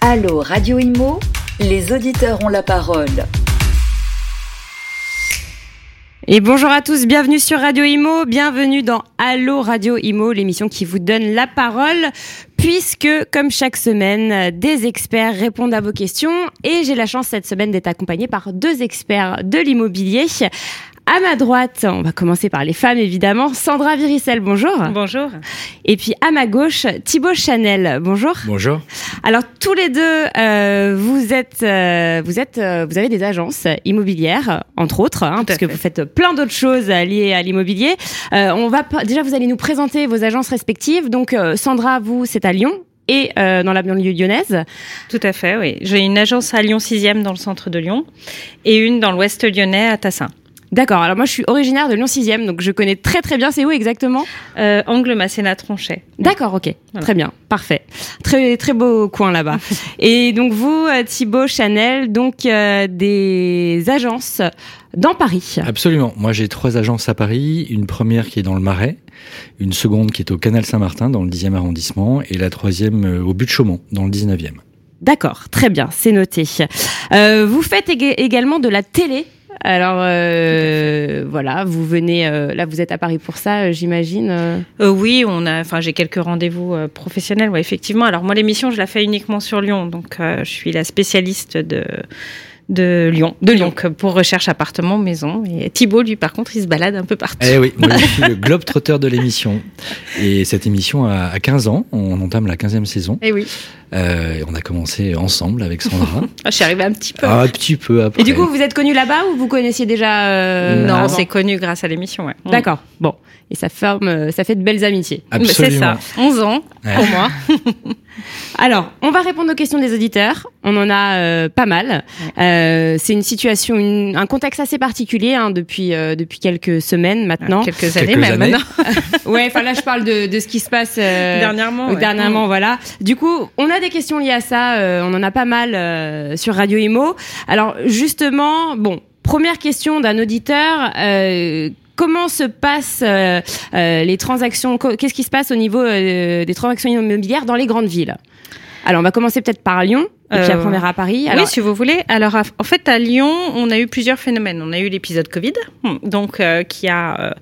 Allô Radio Imo, les auditeurs ont la parole. Et bonjour à tous, bienvenue sur Radio Imo, bienvenue dans Allo Radio Imo, l'émission qui vous donne la parole, puisque comme chaque semaine, des experts répondent à vos questions et j'ai la chance cette semaine d'être accompagnée par deux experts de l'immobilier. À ma droite, on va commencer par les femmes évidemment. Sandra Viricel, bonjour. Bonjour. Et puis à ma gauche, Thibaut Chanel, bonjour. Bonjour. Alors tous les deux, euh, vous êtes, euh, vous êtes, euh, vous avez des agences immobilières, entre autres, hein, parce que vous faites plein d'autres choses liées à l'immobilier. Euh, on va pas- déjà, vous allez nous présenter vos agences respectives. Donc euh, Sandra, vous, c'est à Lyon et euh, dans la banlieue lyonnaise. Tout à fait, oui. J'ai une agence à Lyon 6e dans le centre de Lyon et une dans l'ouest lyonnais à Tassin. D'accord. Alors moi, je suis originaire de Lyon 6e, donc je connais très très bien. C'est où exactement? Euh, Angle Masséna Tronchet. D'accord, ok, Voilà. très bien, parfait, très très beau coin là-bas. Et donc vous, euh, Thibaut Chanel, donc euh, des agences dans Paris. Absolument. Moi, j'ai trois agences à Paris. Une première qui est dans le Marais, une seconde qui est au Canal Saint-Martin, dans le 10e arrondissement, et la troisième euh, au but de Chaumont, dans le 19e. D'accord, très bien, c'est noté. Euh, vous faites ég- également de la télé. Alors euh, voilà, vous venez euh, là, vous êtes à Paris pour ça, euh, j'imagine. oui, on a, enfin, j'ai quelques rendez-vous professionnels, ouais, effectivement. Alors moi, l'émission, je la fais uniquement sur Lyon, donc euh, je suis la spécialiste de de Lyon, de Lyon, pour recherche appartement, maison. Et Thibaut, lui, par contre, il se balade un peu partout. Eh oui, moi, je suis le globe trotteur de l'émission. Et cette émission a, a 15 ans. On entame la 15e saison. Eh oui, Euh, on a commencé ensemble avec Sandra. Ah, je suis arrivée un petit peu. un petit peu après. Et du coup, vous êtes connu là-bas ou vous connaissiez déjà euh, non, avant c'est connu grâce à l'émission, ouais. D'accord. Bon, et ça forme, euh, ça fait de belles amitiés. Absolument. C'est ça, 11 ans Ouais. pour moi. Alors, on va répondre aux questions des auditeurs. On en a euh, pas mal. Euh, c'est une situation, une- un contexte assez particulier hein, depuis euh, depuis quelques semaines maintenant. Quelques années Quelques même années. maintenant. Ouais, enfin là, je parle de, de ce qui se passe euh, Dernièrement. ouais. Dernièrement, voilà. Du coup, on a des questions liées à ça. euh, on en a pas mal euh, sur Radio Imo. Alors, justement, bon, première question d'un auditeur. euh, Comment se passent euh, euh, les transactions Qu'est-ce qui se passe au niveau euh, des transactions immobilières dans les grandes villes? Alors, on va commencer peut-être par Lyon, et puis Euh, après on verra à Paris. Alors, oui, si vous voulez. Alors, en fait, à Lyon, on a eu plusieurs phénomènes. On a eu l'épisode Covid, donc euh, qui a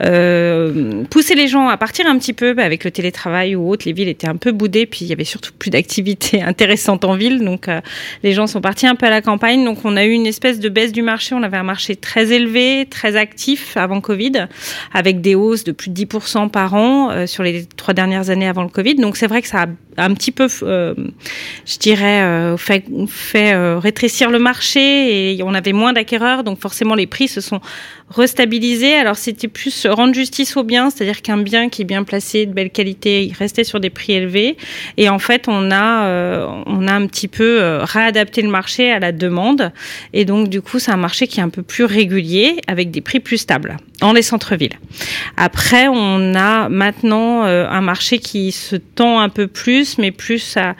euh, poussé les gens à partir un petit peu bah, avec le télétravail ou autre. Les villes étaient un peu boudées, puis il y avait surtout plus d'activités intéressantes en ville, donc euh, les gens sont partis un peu à la campagne. Donc, on a eu une espèce de baisse du marché. On avait un marché très élevé, très actif avant Covid, avec des hausses de plus de 10% par an euh, sur les trois dernières années avant le Covid. Donc, c'est vrai que ça a un petit peu, euh, je dirais, euh, fait, fait rétrécir le marché et on avait moins d'acquéreurs, donc forcément les prix se sont restabilisés. Alors c'était plus rendre justice au bien, c'est-à-dire qu'un bien qui est bien placé, de belle qualité, il restait sur des prix élevés. Et en fait, on a, euh, on a un petit peu euh, réadapté le marché à la demande. Et donc du coup, c'est un marché qui est un peu plus régulier, avec des prix plus stables dans les centres-villes. Après, on a maintenant euh, un marché qui se tend un peu plus, mais plus à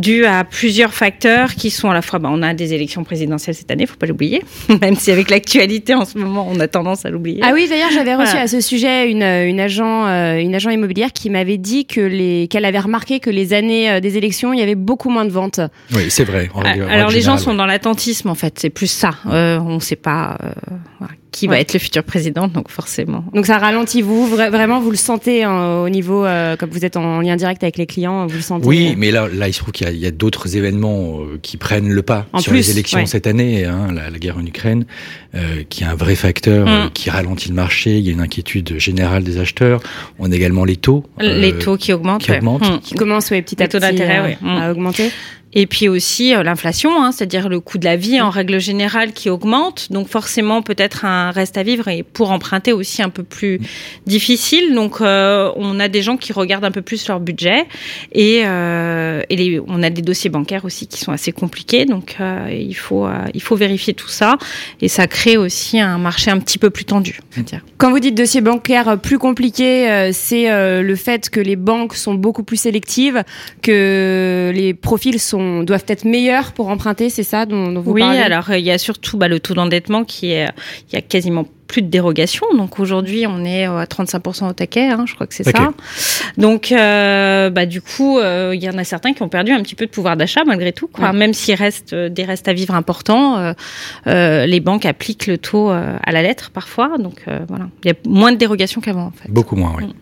dû à plusieurs facteurs qui sont à la fois, bah, on a des élections présidentielles cette année, faut pas l'oublier, même si avec l'actualité en ce moment, on a tendance à l'oublier. Ah oui, d'ailleurs, j'avais reçu Voilà. à ce sujet une, une agent, euh, une agent immobilière qui m'avait dit que les, qu'elle avait remarqué que les années euh, des élections, il y avait beaucoup moins de ventes. Oui, c'est vrai. en en Alors les gens sont dans l'attentisme en fait, c'est plus ça. Euh, on ne sait pas euh, voilà, qui va être le futur président, donc forcément. Donc ça ralentit vous, vra- vraiment vous le sentez hein, au niveau, euh, comme vous êtes en lien direct avec les clients, vous le sentez. Oui, mais là, là, il se trouve qu'il y a, d'autres événements euh, qui prennent le pas En sur plus, les élections ouais. cette année. Hein, la, la guerre en Ukraine, euh, qui est un vrai facteur Mm. euh, qui ralentit le marché. Il y a une inquiétude générale des acheteurs. On a également les taux. euh, les taux qui augmentent. qui augmentent. Hum. Qui commence ouais, petit à Les taux d'intérêt, euh, ouais. Mm. à augmenter. Et puis aussi euh, l'inflation, hein, c'est-à-dire le coût de la vie en règle générale qui augmente. Donc forcément peut-être un reste à vivre et pour emprunter aussi un peu plus difficile. Donc euh, on a des gens qui regardent un peu plus leur budget et, euh, on a des dossiers bancaires aussi qui sont assez compliqués. Donc il faut il faut vérifier tout ça et ça crée aussi un marché un petit peu plus tendu. Quand vous dites dossier bancaire plus compliqué, c'est le fait que les banques sont beaucoup plus sélectives, que les profils sont sont doivent être meilleures pour emprunter, c'est ça dont, dont vous oui, parlez? alors il y a surtout bah, le taux d'endettement qui est, il y a quasiment plus de dérogation. Donc aujourd'hui, on est à 35% au taquet, hein, je crois que c'est Ok. ça. Donc, euh, bah, du coup, euh, il y en a certains qui ont perdu un petit peu de pouvoir d'achat malgré tout. Quoi. Ouais. Même s'il reste euh, des restes à vivre importants, euh, euh, les banques appliquent le taux euh, à la lettre parfois. Donc euh, voilà, il y a moins de dérogations qu'avant en fait. Beaucoup moins, oui.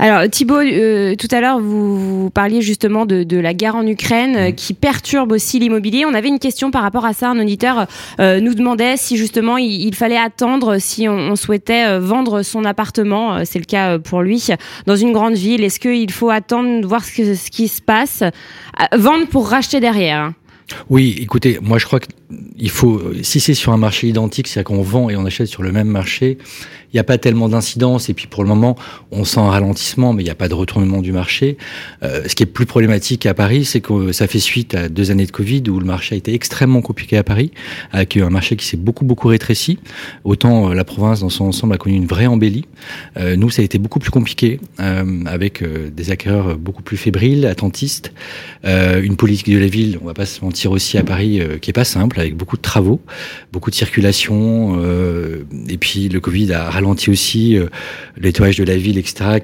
Alors Thibault, euh, tout à l'heure vous, vous parliez justement de, de la guerre en Ukraine euh, qui perturbe aussi l'immobilier. On avait une question par rapport à ça. Un auditeur euh, nous demandait si justement il, il fallait attendre si on, on souhaitait euh, vendre son appartement. Euh, C'est le cas euh, pour lui dans une grande ville. Est-ce qu'il faut attendre voir ce, que- ce qui se passe, vendre pour racheter derrière hein? Oui, écoutez, moi je crois qu'il faut, si c'est sur un marché identique, c'est-à-dire qu'on vend et on achète sur le même marché, il n'y a pas tellement d'incidence et puis pour le moment, on sent un ralentissement, mais il n'y a pas de retournement du marché. Euh, ce qui est plus problématique à Paris, c'est que ça fait suite à deux années de Covid où le marché a été extrêmement compliqué à Paris, avec un marché qui s'est beaucoup beaucoup rétréci. Autant euh, la province dans son ensemble a connu une vraie embellie. Euh, nous, ça a été beaucoup plus compliqué, euh, avec des acquéreurs beaucoup plus fébriles, attentistes, une politique de la ville, on va pas se mentir aussi à Paris, qui est pas simple, avec beaucoup de travaux, beaucoup de circulation, euh, et puis le Covid a ralenti aussi euh, nettoyage de la ville, etc.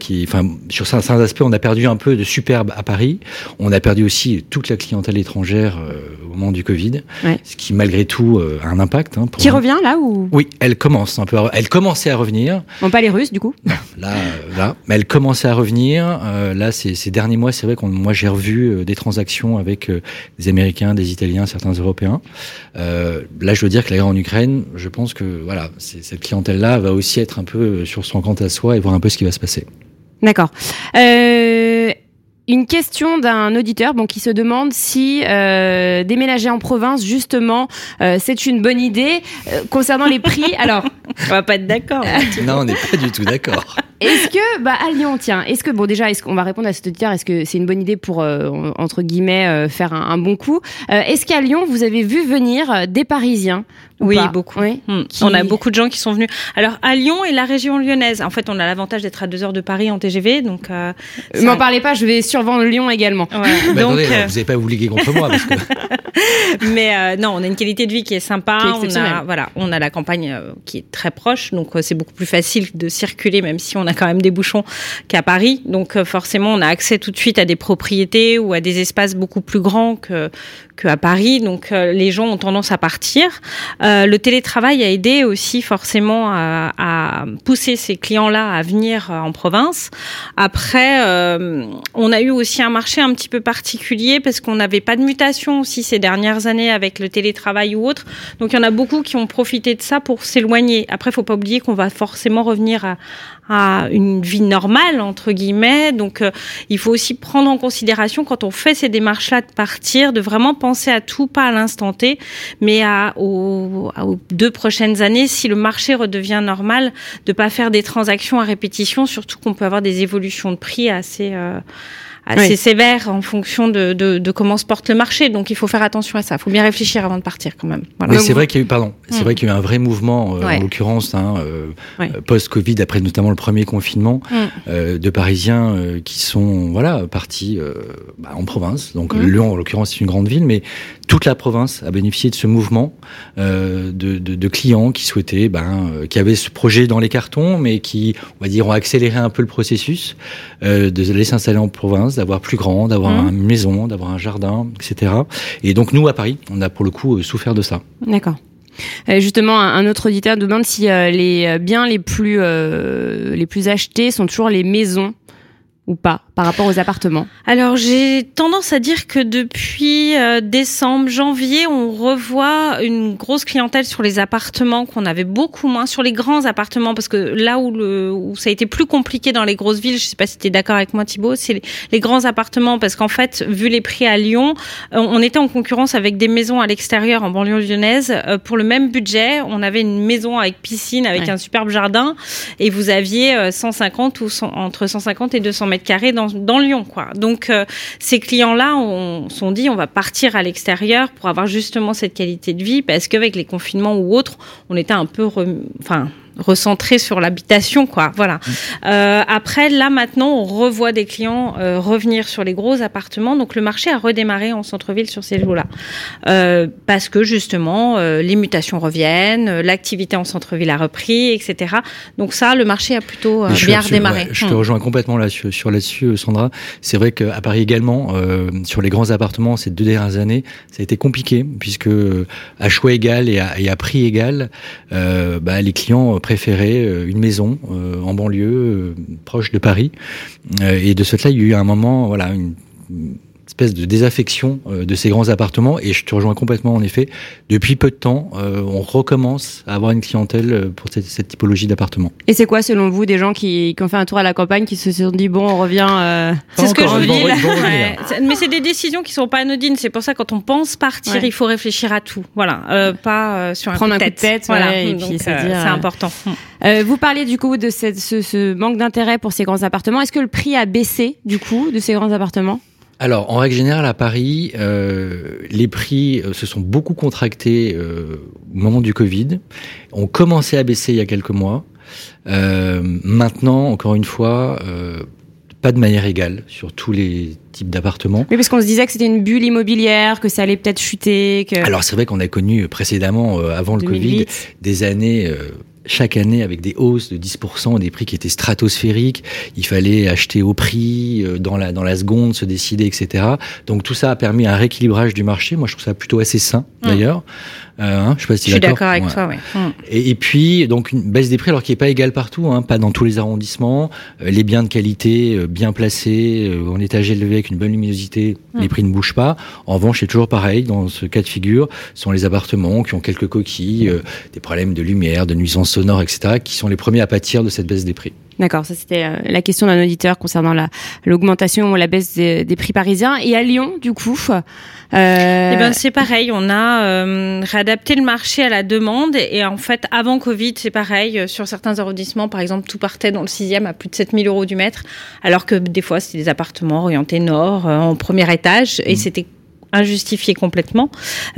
Sur certains aspects, on a perdu un peu de superbe à Paris. On a perdu aussi toute la clientèle étrangère euh, moment du Covid, Ouais. ce qui malgré tout euh, a un impact. Hein, pour Qui nous. revient là ou? Oui, elle commence un peu. À, elle commençait à revenir. bon pas les Russes du coup Là, euh, là, mais elle commençait à revenir. Euh, là, ces, ces derniers mois, c'est vrai qu'on, moi, j'ai revu des transactions avec des Américains, des Italiens, certains Européens. Là, je veux dire que la guerre en Ukraine, je pense que voilà, cette clientèle-là va aussi être un peu sur son compte à soi et voir un peu ce qui va se passer. D'accord. Euh, une question d'un auditeur bon, qui se demande si euh, déménager en province, justement, euh, c'est une bonne idée. Euh, concernant les prix, alors, On va pas être d'accord. non, on n'est pas du tout d'accord. est-ce que, bah, à Lyon, tiens, est-ce que, bon, déjà, est-ce qu'on va répondre à cet auditeur, est-ce que c'est une bonne idée pour, euh, entre guillemets, euh, faire un, un bon coup? Euh, Est-ce qu'à Lyon, vous avez vu venir des Parisiens? Oui, pas beaucoup. Oui. Hmm. Qui- On a beaucoup de gens qui sont venus. Alors à Lyon et la région lyonnaise, en fait, on a l'avantage d'être à deux heures de Paris en TGV, donc. Euh, Euh, M'en parlez pas, je vais survendre Lyon également. Bah, donc, attendez, euh, vous n'allez pas vous liguer contre moi parce que mais euh, non, on a une qualité de vie qui est sympa. Qui est on a voilà, on a la campagne euh, qui est très proche, donc euh, c'est beaucoup plus facile de circuler, même si on a quand même des bouchons qu'à Paris. Donc euh, forcément, on a accès tout de suite à des propriétés ou à des espaces beaucoup plus grands que qu'à Paris. Donc euh, les gens ont tendance à partir. Euh, le télétravail a aidé aussi forcément à, à pousser ces clients-là à venir euh, en province. Après, on a eu aussi un marché un petit peu particulier parce qu'on n'avait pas de mutation aussi ces dernières années avec le télétravail ou autre. Donc il y en a beaucoup qui ont profité de ça pour s'éloigner. Après, faut pas oublier qu'on va forcément revenir à, à une vie normale entre guillemets. Donc euh, il faut aussi prendre en considération quand on fait ces démarches-là de partir, de vraiment penser à tout, pas à l'instant T, mais à, aux, aux deux prochaines années, si le marché redevient normal, de pas faire des transactions à répétition, surtout qu'on peut avoir des évolutions de prix assez euh, assez Oui. sévères en fonction de, de, de comment se porte le marché. Donc il faut faire attention à ça. Il faut bien réfléchir avant de partir quand même. Voilà. Mais c'est vrai qu'il y a eu, pardon, c'est Hmm. vrai qu'il y a eu un vrai mouvement, euh, Ouais. en l'occurrence, hein, euh, Ouais. euh, post-Covid, après notamment le premier confinement, euh, de Parisiens qui sont voilà partis bah, en province. Donc Hmm. Lyon, en l'occurrence, c'est une grande ville, mais toute la province a bénéficié de ce mouvement euh, de, de, de clients qui souhaitaient, ben, euh, qui avaient ce projet dans les cartons, mais qui, on va dire, ont accéléré un peu le processus euh, de aller s'installer en province, d'avoir plus grand, d'avoir Hmm. une maison, d'avoir un jardin, etc. Et donc nous, à Paris, on a pour le coup euh, souffert de ça. D'accord. Euh, justement, un autre auditeur demande si euh, les biens les plus euh, les plus achetés sont toujours les maisons ou pas par rapport aux appartements. Alors j'ai tendance à dire que depuis euh, décembre, janvier, on revoit une grosse clientèle sur les appartements qu'on avait beaucoup moins sur les grands appartements parce que là où le où ça a été plus compliqué dans les grosses villes, je sais pas si tu es d'accord avec moi Thibaut, c'est les, les grands appartements parce qu'en fait, vu les prix à Lyon, euh, on était en concurrence avec des maisons à l'extérieur en banlieue lyonnaise Euh, pour le même budget, on avait une maison avec piscine avec Ouais. un superbe jardin et vous aviez euh, 150 ou 100 entre 150 et 200 mètres carrés dans, dans Lyon, quoi. Donc, euh, ces clients-là on sont dit, on va partir à l'extérieur pour avoir justement cette qualité de vie, parce qu'avec les confinements ou autres, on était un peu, rem- enfin, recentré sur l'habitation, quoi. Voilà. Euh, après, là maintenant, on revoit des clients euh, revenir sur les gros appartements. Donc le marché a redémarré en centre-ville sur ces jours-là, euh, parce que justement, euh, les mutations reviennent, euh, l'activité en centre-ville a repris, etc. Donc ça, le marché a plutôt euh, bien redémarré. ouais, je te Hmm. rejoins complètement là sur, sur là-dessus, Sandra. C'est vrai qu'à Paris également, euh, sur les grands appartements ces deux dernières années, ça a été compliqué puisque à choix égal et à, et à prix égal, euh, bah, les clients préféraient euh, une maison euh, en banlieue, euh, proche de Paris. Et de ce fait-là, il y a eu un moment, voilà, une espèce de désaffection euh, de ces grands appartements. Et je te rejoins complètement en effet. Depuis peu de temps, euh, on recommence à avoir une clientèle euh, pour cette, cette typologie d'appartements. Et c'est quoi, selon vous, des gens qui, qui ont fait un tour à la campagne, qui se sont dit, bon, on revient... euh, C'est ce que je vous dis. Ouais. Mais c'est des décisions qui sont pas anodines. C'est pour ça quand on pense partir, Ouais. il faut réfléchir à tout. Voilà, euh, pas euh, sur un Prendre coup de un coup de tête, voilà. ouais, et Donc, puis se euh, dire, c'est euh, important. Euh, vous parliez du coup de cette- ce, ce manque d'intérêt pour ces grands appartements. Est-ce que le prix a baissé du coup de ces grands appartements? Alors, en règle générale, à Paris, euh, les prix euh, se sont beaucoup contractés euh, au moment du Covid. On commençait à baisser il y a quelques mois. Euh, maintenant, encore une fois, pas de manière égale sur tous les types d'appartements. Oui, parce qu'on se disait que c'était une bulle immobilière, que ça allait peut-être chuter, que Alors, c'est vrai qu'on a connu précédemment, euh, avant le Covid, 2008. des années, euh, chaque année avec des hausses de 10%, des prix qui étaient stratosphériques. Il fallait acheter au prix, euh, dans la, dans la seconde, se décider, etc. Donc tout ça a permis un rééquilibrage du marché. Moi, je trouve ça plutôt assez sain, Mm. d'ailleurs. Euh, hein, je sais pas si Je suis d'accord avec Ouais. toi. Ouais. Hmm. Et, et puis, donc, une baisse des prix, alors qui est pas égale partout, hein, pas dans tous les arrondissements. Euh, les biens de qualité, euh, bien placés, euh, en étage élevé, avec une bonne luminosité, Mm. les prix ne bougent pas. En revanche, c'est toujours pareil, dans ce cas de figure, ce sont les appartements qui ont quelques coquilles, euh, des problèmes de lumière, de nuisances sonores, etc., qui sont les premiers à pâtir de cette baisse des prix. D'accord, ça c'était euh, la question d'un auditeur concernant la l'augmentation ou la baisse des, des prix parisiens. Et à Lyon, du coup, euh, Eh ben, c'est pareil, on a euh, réadapté le marché à la demande et, en fait avant Covid c'est pareil, sur certains arrondissements par exemple tout partait dans le sixième à plus de 7000 euros du mètre alors que des fois c'était des appartements orientés nord euh, en premier étage et c'était injustifié complètement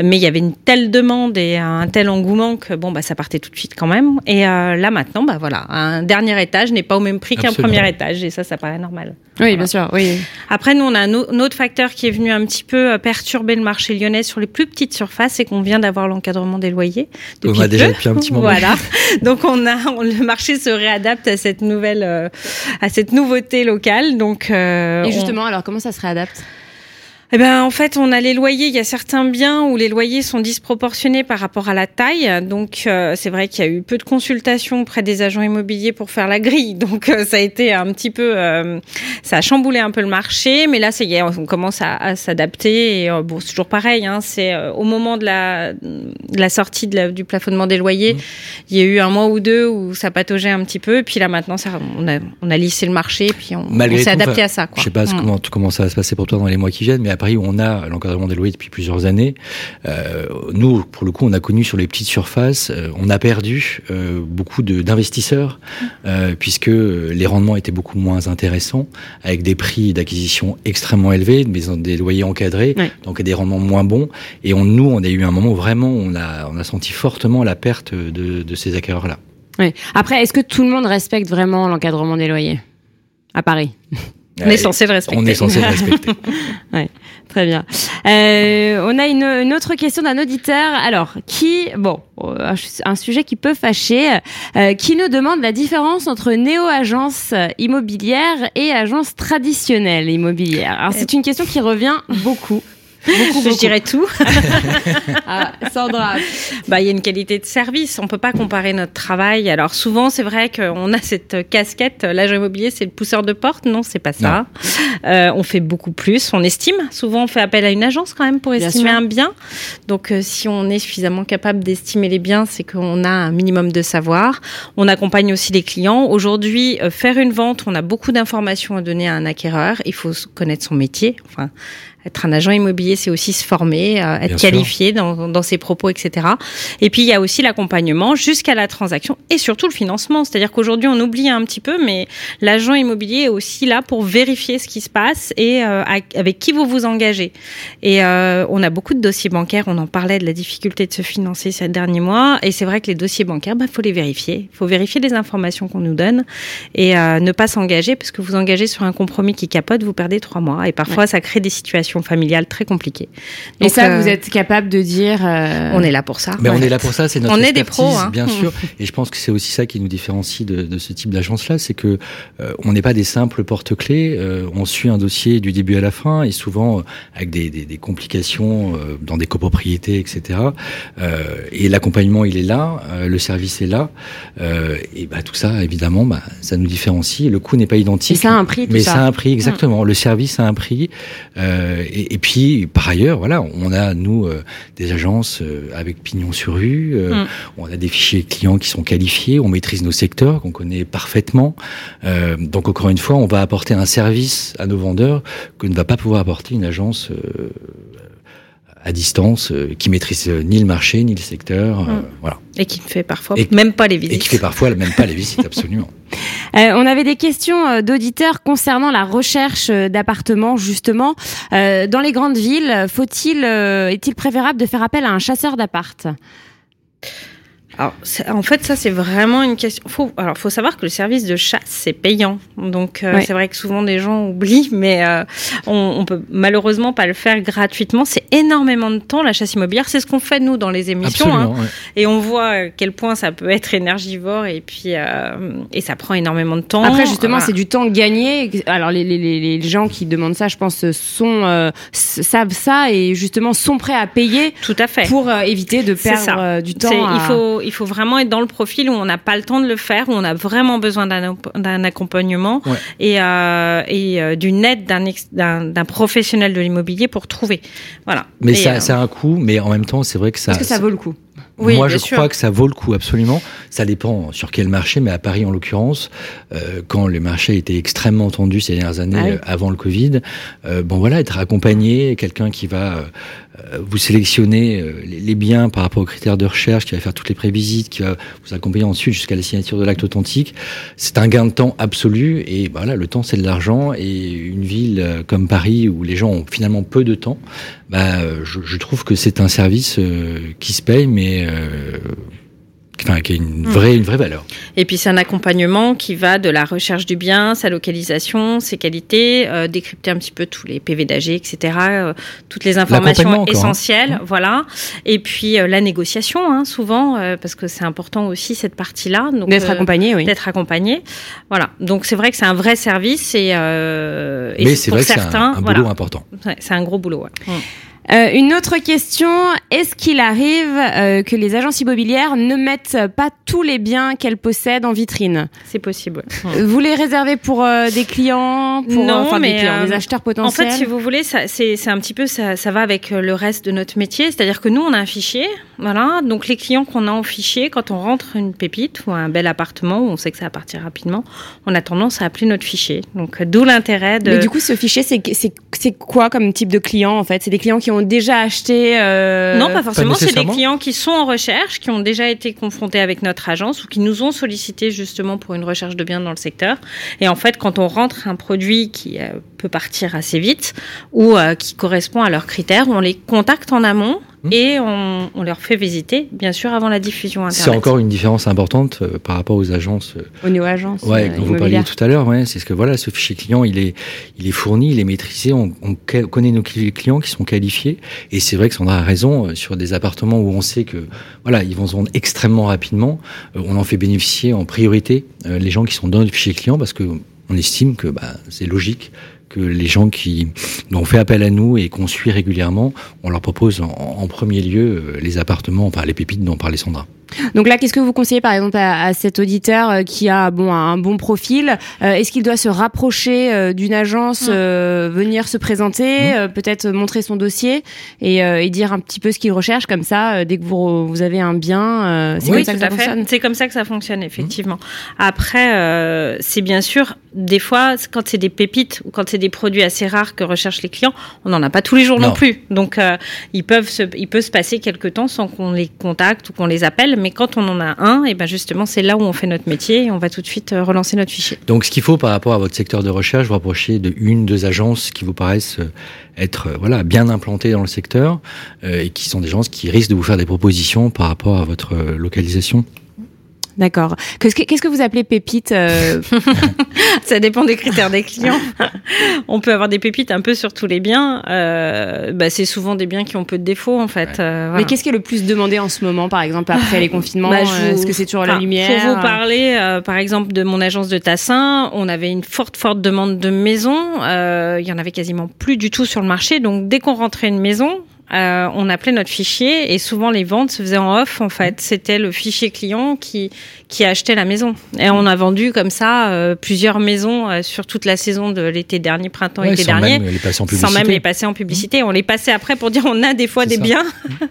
mais il y avait une telle demande et un tel engouement que bon bah ça partait tout de suite quand même et euh, là maintenant bah voilà un dernier étage n'est pas au même prix qu'un premier étage et ça ça paraît normal oui, bien sûr, oui. après, nous, on a un, au- un autre facteur qui est venu un petit peu euh, perturber le marché lyonnais sur les plus petites surfaces, c'est qu'on vient d'avoir l'encadrement des loyers. On depuis a déjà peu. depuis un petit moment. Voilà. Donc, on a, on- le marché se réadapte à cette nouvelle, euh, à cette nouveauté locale. Donc, euh, Et on- justement, alors comment ça se réadapte? Eh ben, en fait, on a les loyers. Il y a certains biens où les loyers sont disproportionnés par rapport à la taille. Donc, euh, c'est vrai qu'il y a eu peu de consultations auprès des agents immobiliers pour faire la grille. Donc, euh, ça a été un petit peu, euh, ça a chamboulé un peu le marché. Mais là, ça y est, on commence à, à s'adapter. Et euh, bon, c'est toujours pareil. Hein, c'est euh, au moment de la, de la sortie de la- du plafonnement des loyers, il y a eu un mois ou deux où ça pataugeait un petit peu. Et puis là, maintenant, ça, on a, on a lissé le marché. Et puis on, s'est adapté à ça. Quoi. Je sais pas ce- Mm. comment, comment ça va se passer pour toi dans les mois qui viennent, mais Paris, où on a l'encadrement des loyers depuis plusieurs années. Euh, nous, pour le coup, on a connu sur les petites surfaces, euh, on a perdu euh, beaucoup d'investisseurs, puisque les rendements étaient beaucoup moins intéressants, avec des prix d'acquisition extrêmement élevés, mais des loyers encadrés, Ouais. donc des rendements moins bons. Et on, nous, on a eu un moment où vraiment, on a, on a senti fortement la perte de, de ces acquéreurs-là. Après, est-ce que tout le monde respecte vraiment l'encadrement des loyers à Paris? On est censé le respecter. On est censé le respecter. Très bien. Euh, on a une, une autre question d'un auditeur. Alors, qui, bon, euh, un sujet qui peut fâcher, euh, qui nous demande la différence entre néo-agence immobilière et agence traditionnelle immobilière. Alors, c'est une question qui revient beaucoup. Beaucoup, Je dirais tout. Ah, Sandra. Bah, il y a une qualité de service. On peut pas comparer notre travail. Alors souvent, c'est vrai qu'on a cette casquette. L'agent immobilier, c'est le pousseur de porte. Non, c'est pas ça. Euh, on fait beaucoup plus. On estime. Souvent, on fait appel à une agence quand même pour estimer un bien. Donc, euh, si on est suffisamment capable d'estimer les biens, c'est qu'on a un minimum de savoir. On accompagne aussi les clients. Aujourd'hui, euh, faire une vente, on a beaucoup d'informations à donner à un acquéreur. Il faut connaître son métier. Enfin, Être un agent immobilier, c'est aussi se former, euh, être Bien qualifié dans, dans ses propos, etc. Et puis il y a aussi l'accompagnement jusqu'à la transaction et surtout le financement. C'est-à-dire qu'aujourd'hui on oublie un petit peu, mais l'agent immobilier est aussi là pour vérifier ce qui se passe et euh, avec- qui vous vous engagez. Et euh, on a beaucoup de dossiers bancaires. On en parlait de la difficulté de se financer ces derniers mois. Et c'est vrai que les dossiers bancaires, bah faut les vérifier. Il faut vérifier les informations qu'on nous donne et euh, ne pas s'engager parce que vous engagez sur un compromis qui capote, vous perdez trois mois. Et parfois ça crée des situations familiales très compliquées. Et Donc, ça, euh, vous êtes capable de dire. euh, on est là pour ça. Mais on est là pour ça, c'est notre On est des expertise, pros, hein. bien sûr. Et je pense que c'est aussi ça qui nous différencie de, de ce type d'agence-là, c'est que euh, on n'est pas des simples porte-clés. euh, on suit un dossier du début à la fin et souvent euh, avec des, des, des complications euh, dans des copropriétés, etc. Euh, et l'accompagnement, il est là, euh, le service est là, euh, et bah tout ça, évidemment, bah, ça nous différencie. Le coût n'est pas identique. Et ça a un prix, tout mais ça. ça a un prix, exactement. Le service a un prix. Euh, et, et puis, par ailleurs, voilà, on a, nous, euh, des agences euh, avec pignon sur rue. euh, Mm. On a des fichiers clients qui sont qualifiés. On maîtrise nos secteurs qu'on connaît parfaitement. Euh, donc, encore une fois, on va apporter un service à nos vendeurs que ne va pas pouvoir apporter une agence euh, à distance euh, qui maîtrise euh, ni le marché ni le secteur. euh, Mm. voilà. Et qui ne fait parfois Et- même pas les Et visites. qui fait parfois même pas les visites, absolument. Euh, on avait des questions d'auditeurs concernant la recherche d'appartements justement dans les grandes villes. Faut-il, est-il préférable de faire appel à un chasseur d'appart? Alors, en fait, ça, c'est vraiment une question. Faut, alors, faut savoir que le service de chasse, c'est payant. Donc, euh, Ouais. c'est vrai que souvent des gens oublient, mais euh, on, on peut malheureusement pas le faire gratuitement. C'est énormément de temps, la chasse immobilière. C'est ce qu'on fait, nous, dans les émissions. hein. Ouais. et on voit à quel point ça peut être énergivore et puis, euh, et ça prend énormément de temps. Après, justement, Voilà. c'est du temps gagné. Alors, les, les, les, les gens qui demandent ça, je pense, sont euh, savent ça et justement sont prêts à payer Tout à fait. pour euh, éviter de perdre euh, du temps. à- Il, faut, il faut vraiment être dans le profil où on n'a pas le temps de le faire, où on a vraiment besoin d'un accompagnement Ouais. et, euh, et euh, d'une aide d'un professionnel de l'immobilier pour trouver. Voilà. Mais Et, ça, euh, ça a un coût, mais en même temps, c'est vrai que ça. Est-ce que ça vaut le coup Oui, Moi, je sûr. crois que ça vaut le coup absolument. Ça dépend sur quel marché, mais à Paris en l'occurrence, euh, quand le marché était extrêmement tendu ces dernières années, Ah oui. euh, avant le Covid, euh, bon voilà, être accompagné, quelqu'un qui va vous sélectionner euh, les, biens par rapport aux critères de recherche, qui va faire toutes les prévisites, qui va vous accompagner ensuite jusqu'à la signature de l'acte authentique, c'est un gain de temps absolu. Et voilà, le temps c'est de l'argent. Et une ville euh, comme Paris où les gens ont finalement peu de temps, bah, euh, je, je trouve que c'est un service euh, qui se paye, mais euh, enfin, qui a une vraie, une vraie valeur. Et puis c'est un accompagnement qui va de la recherche du bien, sa localisation, ses qualités, euh, décrypter un petit peu tous les PV d'AG, etc. euh, toutes les informations encore, hein. essentielles, voilà. Et puis euh, la négociation, hein, souvent, euh, parce que c'est important aussi cette partie-là. D'être euh, accompagné, oui. d'être accompagné. Voilà. Donc c'est vrai que c'est un vrai service et, euh, et mais c'est pour vrai que c'est un, certains, un voilà. boulot important. Ouais, c'est un gros boulot. ouais. Mm. Euh, une autre question, est-ce qu'il arrive euh, que les agences immobilières ne mettent pas tous les biens qu'elles possèdent en vitrine? C'est possible. ouais. Euh, Vous les réservez pour euh, des clients, pour Non, enfin, mais, des, clients, des acheteurs En potentiels? fait, si vous voulez, ça, c'est, un petit peu ça, ça va avec le reste de notre métier. C'est-à-dire que nous, on a un fichier, voilà. Donc les clients qu'on a en fichier, quand on rentre une pépite ou un bel appartement où on sait que ça va partir rapidement, on a tendance à appeler notre fichier. Donc d'où l'intérêt de. Mais du coup, ce fichier, c'est quoi comme type de client en fait? C'est des clients qui ont déjà acheté euh, Non, pas forcément. C'est des clients qui sont en recherche, qui ont déjà été confrontés avec notre agence ou qui nous ont sollicité justement pour une recherche de biens dans le secteur. Et en fait, quand on rentre un produit qui euh, peut partir assez vite ou euh, qui correspond à leurs critères, on les contacte en amont Mmh. et on, on leur fait visiter, bien sûr, avant la diffusion C'est internet. encore une différence importante euh, par rapport aux agences euh, aux néo-agences Ouais, euh, dont vous parliez tout à l'heure, ouais, c'est ce que voilà, ce fichier client, il est, il est fourni, il est maîtrisé, on, on connaît nos cli- clients qui sont qualifiés, et c'est vrai que Sandra a raison euh, sur des appartements où on sait que voilà, ils vont se vendre extrêmement rapidement, euh, on en fait bénéficier en priorité euh, les gens qui sont dans le fichier client parce que on estime que bah, c'est logique que les gens qui ont fait appel à nous et qu'on suit régulièrement, on leur propose en, en premier lieu euh, les appartements, enfin les pépites dont parlait Sandra. Donc là, qu'est-ce que vous conseillez par exemple à, à cet auditeur euh, qui a bon un bon profil Euh, Est-ce qu'il doit se rapprocher euh, d'une agence, Mm. euh, venir se présenter, euh, peut-être montrer son dossier et, euh, et dire un petit peu ce qu'il recherche comme ça euh, dès que vous, vous avez un bien euh, C'est Oui, comme ça tout que ça fonctionne C'est comme ça que ça fonctionne, effectivement. Après, euh, c'est bien sûr, des fois, quand c'est des pépites ou quand c'est des produits assez rares que recherchent les clients, on n'en a pas tous les jours non, plus. Donc, euh, ils peuvent se, il peut se passer quelques temps sans qu'on les contacte ou qu'on les appelle. Mais quand on en a un, et ben justement, c'est là où on fait notre métier et on va tout de suite euh, relancer notre fichier. Donc, ce qu'il faut par rapport à votre secteur de recherche, vous rapprocher de une, deux agences qui vous paraissent euh, être voilà bien implantées dans le secteur et qui sont des agences qui risquent de vous faire des propositions par rapport à votre localisation. D'accord. Qu'est-ce que, vous appelez pépite euh Ça dépend des critères des clients. on peut avoir des pépites un peu sur tous les biens. Euh, bah, c'est souvent des biens qui ont peu de défauts en fait. Euh, voilà. Mais qu'est-ce qui est le plus demandé en ce moment, par exemple après les confinements bah, vous... Est-ce que c'est toujours la lumière Pour vous parler, euh, par exemple, de mon agence de Tassin, on avait une forte forte demande de maisons. Il y en avait quasiment plus du tout sur le marché. Donc dès qu'on rentrait une maison, euh, on appelait notre fichier et souvent les ventes se faisaient en off en fait. C'était le fichier client qui qui achetait la maison et on a vendu comme ça euh, plusieurs maisons euh, sur toute la saison de l'été dernier, printemps, ouais, été sans dernier, même les passer en sans même les passer en publicité. Mmh. On les passait après pour dire on a des fois des ça. biens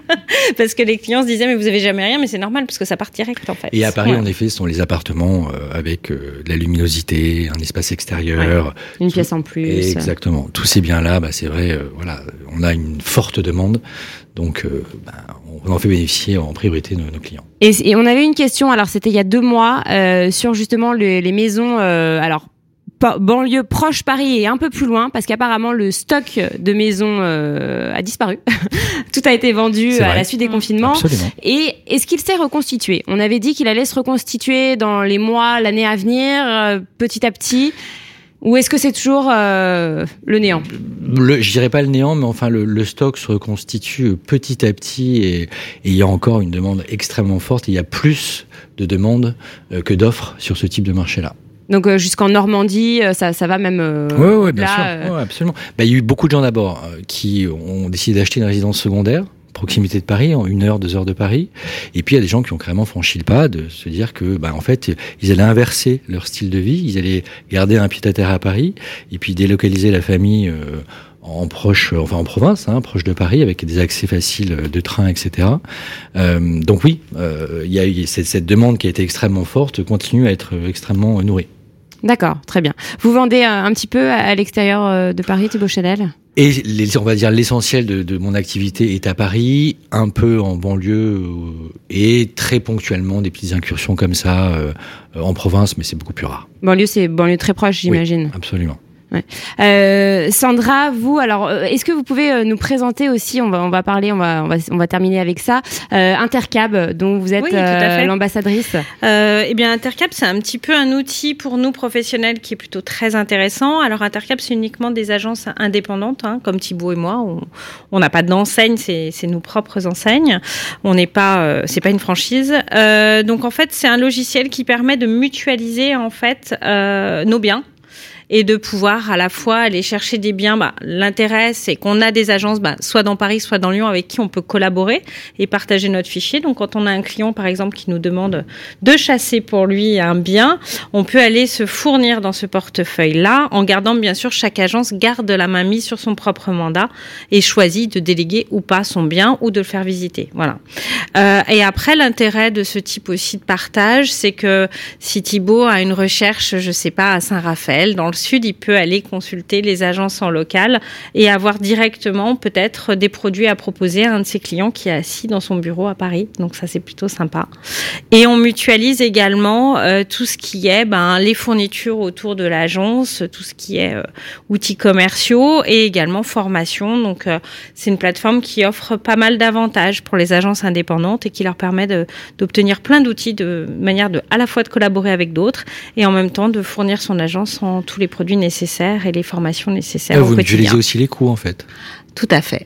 parce que les clients se disaient mais vous avez jamais rien, mais c'est normal parce que ça part direct en fait. Et à Paris, ouais. en effet, ce sont les appartements avec de la luminosité, un espace extérieur, ouais. une tout, pièce en plus. Exactement. Tous ces biens là, bah, c'est vrai, voilà, on a une forte demande donc, euh, ben, on en fait bénéficier en priorité nos, nos clients. Et, et, on avait une question, alors c'était il y a deux mois, euh, sur justement les, les maisons, euh, alors banlieue proche Paris et un peu plus loin parce qu'apparemment le stock de maisons euh, a disparu. Tout a été vendu à la suite des confinements. Absolument. Et est-ce qu'il s'est reconstitué? On avait dit qu'il allait se reconstituer dans les mois, l'année à venir, euh, petit à petit. Ou est-ce que c'est toujours euh, le néant? Le, Je dirais pas le néant, mais enfin le, le, stock se reconstitue petit à petit et, et, il y a encore une demande extrêmement forte. il y a plus de demandes euh, que d'offres sur ce type de marché-là. Donc euh, jusqu'en Normandie, euh, ça, ça va même. Euh, oui, ouais, bien là, sûr, ouais, absolument. Bah, il y a eu beaucoup de gens d'abord qui ont décidé d'acheter une résidence secondaire proximité de Paris, en une heure, deux heures de Paris. Et puis il y a des gens qui ont carrément franchi le pas de se dire que, bah, en fait, ils allaient inverser leur style de vie, ils allaient garder un pied à terre à Paris, et puis délocaliser la famille. Euh, en proche, enfin en province, hein, proche de Paris, avec des accès faciles de train, etc. Euh, donc oui, euh, il y a eu cette, cette, demande qui a été extrêmement forte, continue à être extrêmement nourrie. D'accord, très bien. Vous vendez un petit peu à l'extérieur de Paris, Thibaut Chanel? Et les, on va dire l'essentiel de, de, mon activité est à Paris, un peu en banlieue et très ponctuellement des petites incursions comme ça euh, en province, mais c'est beaucoup plus rare. Banlieue, c'est banlieue très proche, j'imagine. Oui, absolument. Ouais. Euh, Sandra, vous, alors, euh, est-ce que vous pouvez euh, nous présenter aussi, on va, on va parler, on va, on va, on va terminer avec ça, euh, Intercab, dont vous êtes oui, euh, l'ambassadrice. eh bien, Intercab, c'est un petit peu un outil pour nous professionnels qui est plutôt très intéressant. Alors, Intercab, c'est uniquement des agences indépendantes, hein, comme Thibault et moi. On n'a pas d'enseigne, c'est nos propres enseignes. On n'est pas, c'est pas une franchise. donc, en fait, c'est un logiciel qui permet de mutualiser en fait nos biens et de pouvoir à la fois aller chercher des biens. Bah, L'intérêt, c'est qu'on a des agences, bah, soit dans Paris, soit dans Lyon, avec qui on peut collaborer et partager notre fichier. Donc, quand on a un client, par exemple, qui nous demande de chasser pour lui un bien, on peut aller se fournir dans ce portefeuille-là, en gardant bien sûr chaque agence garde la main mise sur son propre mandat et choisit de déléguer ou pas son bien ou de le faire visiter. Voilà. Euh, et après, l'intérêt de ce type aussi de partage, c'est que si Thibault a une recherche, je sais pas, à Saint-Raphaël, dans sud, il peut aller consulter les agences en local et avoir directement peut-être des produits à proposer à un de ses clients qui est assis dans son bureau à Paris. Donc ça, c'est plutôt sympa. Et on mutualise également euh, tout ce qui est ben, les fournitures autour de l'agence, tout ce qui est euh, outils commerciaux et également formation. Donc euh, c'est une plateforme qui offre pas mal d'avantages pour les agences indépendantes et qui leur permet d'obtenir plein d'outils de manière à la fois de collaborer avec d'autres et en même temps de fournir son agence en tous les produits nécessaires et les formations nécessaires. Ah, vous mutualisez aussi les coûts en fait. Tout à fait.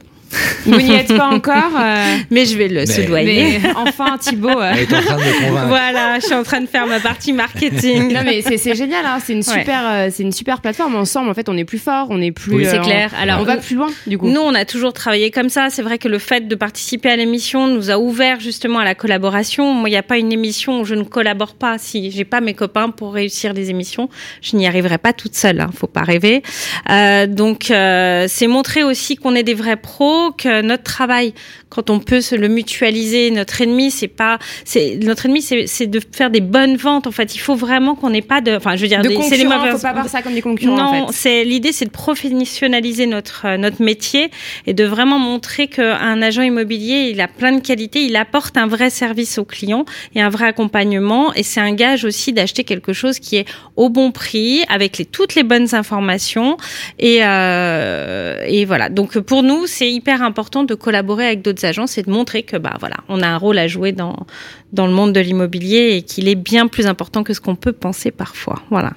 Vous n'y êtes pas encore, euh... mais je vais le soudoyer. enfin, Thibaut. Euh... Elle est en train de me convaincre. Voilà, je suis en train de faire ma partie marketing. non, mais c'est génial. Hein. C'est une super, ouais. euh, c'est une super plateforme. Ensemble, en fait, on est plus fort, on est plus. Oui, c'est clair. Alors, on va plus loin. Du coup, nous, on a toujours travaillé comme ça. C'est vrai que le fait de participer à l'émission nous a ouvert justement à la collaboration. Moi, il n'y a pas une émission où je ne collabore pas. Si j'ai pas mes copains pour réussir des émissions, je n'y arriverai pas toute seule. Hein. Faut pas rêver. Euh, donc, euh, c'est montrer aussi qu'on est des vrais pros faut que notre travail, quand on peut se le mutualiser, notre ennemi, c'est pas, c'est notre ennemi, c'est de faire des bonnes ventes. En fait, il faut vraiment qu'on n'ait pas de, enfin, je veux dire, de des, c'est les mauvais. Faut pas voir ça comme des concurrents. Non, en fait. c'est l'idée, c'est de professionnaliser notre euh, notre métier et de vraiment montrer qu'un agent immobilier, il a plein de qualités, il apporte un vrai service aux clients et un vrai accompagnement. Et c'est un gage aussi d'acheter quelque chose qui est au bon prix, avec les, toutes les bonnes informations. Et, euh, et voilà. Donc pour nous, c'est hyper important de collaborer avec d'autres agences et de montrer que bah voilà, on a un rôle à jouer dans dans le monde de l'immobilier et qu'il est bien plus important que ce qu'on peut penser parfois. Voilà.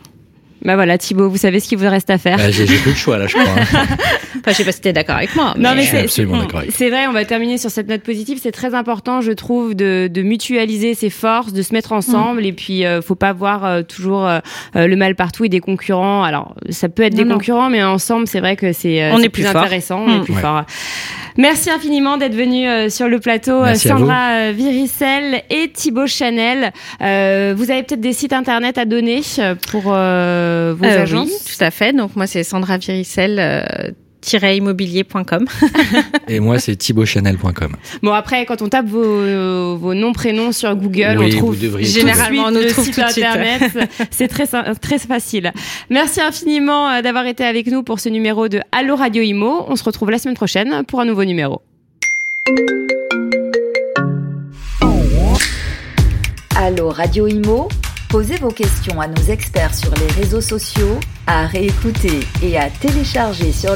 Bah voilà, Thibaut, vous savez ce qu'il vous reste à faire. Bah, J'ai plus le choix là, je crois. Hein. enfin, je sais pas si tu es d'accord avec moi. Non, mais, C'est vrai, on va terminer sur cette note positive. C'est très important, je trouve, de, de, mutualiser ses forces, de se mettre ensemble. Mmh. Et puis, euh, faut pas voir euh, toujours euh, le mal partout et des concurrents. Alors, ça peut être non, des non. concurrents, mais ensemble, c'est vrai que c'est On est plus, plus fort. intéressant, on est Mmh. plus Ouais. fort. Merci infiniment d'être venu euh, sur le plateau, Merci euh. Sandra euh, Viricel et Thibaut Chanel. Euh, vous avez peut-être des sites internet à donner euh, pour euh, vos Euh, agences oui, tout à fait. Donc moi, c'est Sandra Viricel. euh, immobilier.com. Et moi, c'est thibautchanel.com. Bon après, quand on tape vos, euh, vos noms prénoms sur Google, Oui, on trouve Généralement, on nous le trouve site internet. C'est très très facile. Merci infiniment euh, d'avoir été avec nous pour ce numéro de Allo Radio Imo. On se retrouve la semaine prochaine pour un nouveau numéro. Allô Radio Imo Posez vos questions à nos experts sur les réseaux sociaux, à réécouter et à télécharger sur le